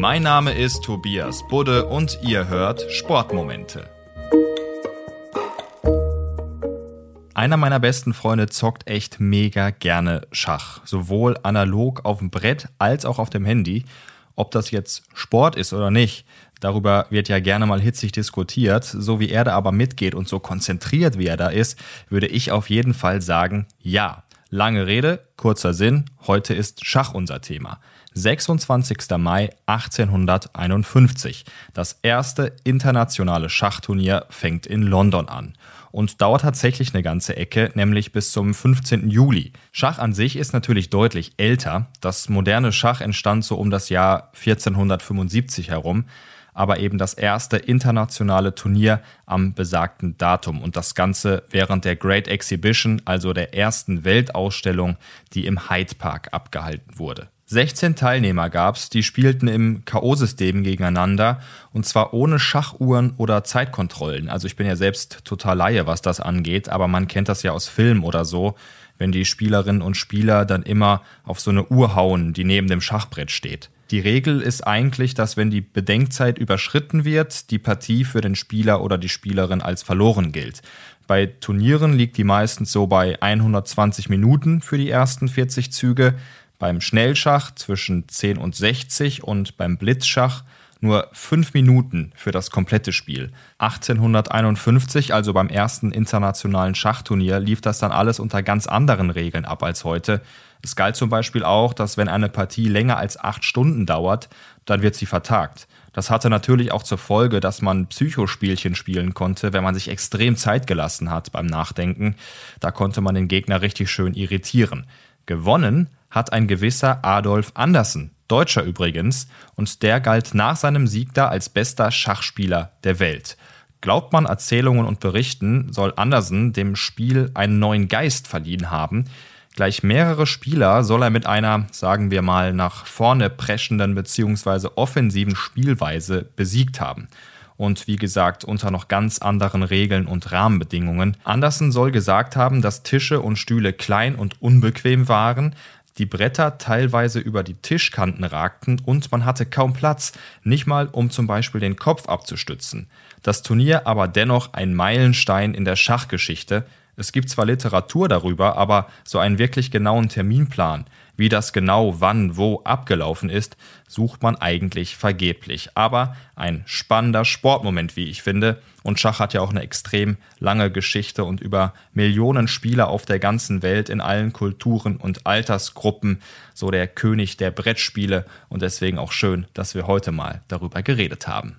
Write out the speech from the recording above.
Mein Name ist Tobias Budde und ihr hört Sportmomente. Einer meiner besten Freunde zockt echt mega gerne Schach, sowohl analog auf dem Brett als auch auf dem Handy. Ob das jetzt Sport ist oder nicht, darüber wird ja gerne mal hitzig diskutiert. So wie er da aber mitgeht und so konzentriert wie er da ist, würde ich auf jeden Fall sagen, ja. Lange Rede, kurzer Sinn, heute ist Schach unser Thema. 26. Mai 1851. Das erste internationale Schachturnier fängt in London an und dauert tatsächlich eine ganze Ecke, nämlich bis zum 15. Juli. Schach an sich ist natürlich deutlich älter. Das moderne Schach entstand so um das Jahr 1475 herum aber eben das erste internationale Turnier am besagten Datum und das Ganze während der Great Exhibition, also der ersten Weltausstellung, die im Hyde Park abgehalten wurde. 16 Teilnehmer gab es, die spielten im K.O.-System gegeneinander und zwar ohne Schachuhren oder Zeitkontrollen. Also ich bin ja selbst total Laie, was das angeht, aber man kennt das ja aus Filmen oder so, wenn die Spielerinnen und Spieler dann immer auf so eine Uhr hauen, die neben dem Schachbrett steht. Die Regel ist eigentlich, dass wenn die Bedenkzeit überschritten wird, die Partie für den Spieler oder die Spielerin als verloren gilt. Bei Turnieren liegt die meistens so bei 120 Minuten für die ersten 40 Züge, beim Schnellschach zwischen 10 und 60 und beim Blitzschach nur fünf Minuten für das komplette Spiel. 1851, also beim ersten internationalen Schachturnier, lief das dann alles unter ganz anderen Regeln ab als heute. Es galt zum Beispiel auch, dass wenn eine Partie länger als acht Stunden dauert, dann wird sie vertagt. Das hatte natürlich auch zur Folge, dass man Psychospielchen spielen konnte, wenn man sich extrem Zeit gelassen hat beim Nachdenken. Da konnte man den Gegner richtig schön irritieren. Gewonnen hat ein gewisser Adolf Andersen, Deutscher übrigens, und der galt nach seinem Sieg da als bester Schachspieler der Welt. Glaubt man Erzählungen und Berichten, soll Andersen dem Spiel einen neuen Geist verliehen haben. Gleich mehrere Spieler soll er mit einer, sagen wir mal, nach vorne preschenden bzw. offensiven Spielweise besiegt haben und wie gesagt unter noch ganz anderen Regeln und Rahmenbedingungen. Andersen soll gesagt haben, dass Tische und Stühle klein und unbequem waren, die Bretter teilweise über die Tischkanten ragten und man hatte kaum Platz, nicht mal um zum Beispiel den Kopf abzustützen. Das Turnier aber dennoch ein Meilenstein in der Schachgeschichte. Es gibt zwar Literatur darüber, aber so einen wirklich genauen Terminplan, wie das genau wann wo abgelaufen ist, sucht man eigentlich vergeblich. Aber ein spannender Sportmoment, wie ich finde. Und Schach hat ja auch eine extrem lange Geschichte und über Millionen Spieler auf der ganzen Welt in allen Kulturen und Altersgruppen, so der König der Brettspiele. Und deswegen auch schön, dass wir heute mal darüber geredet haben.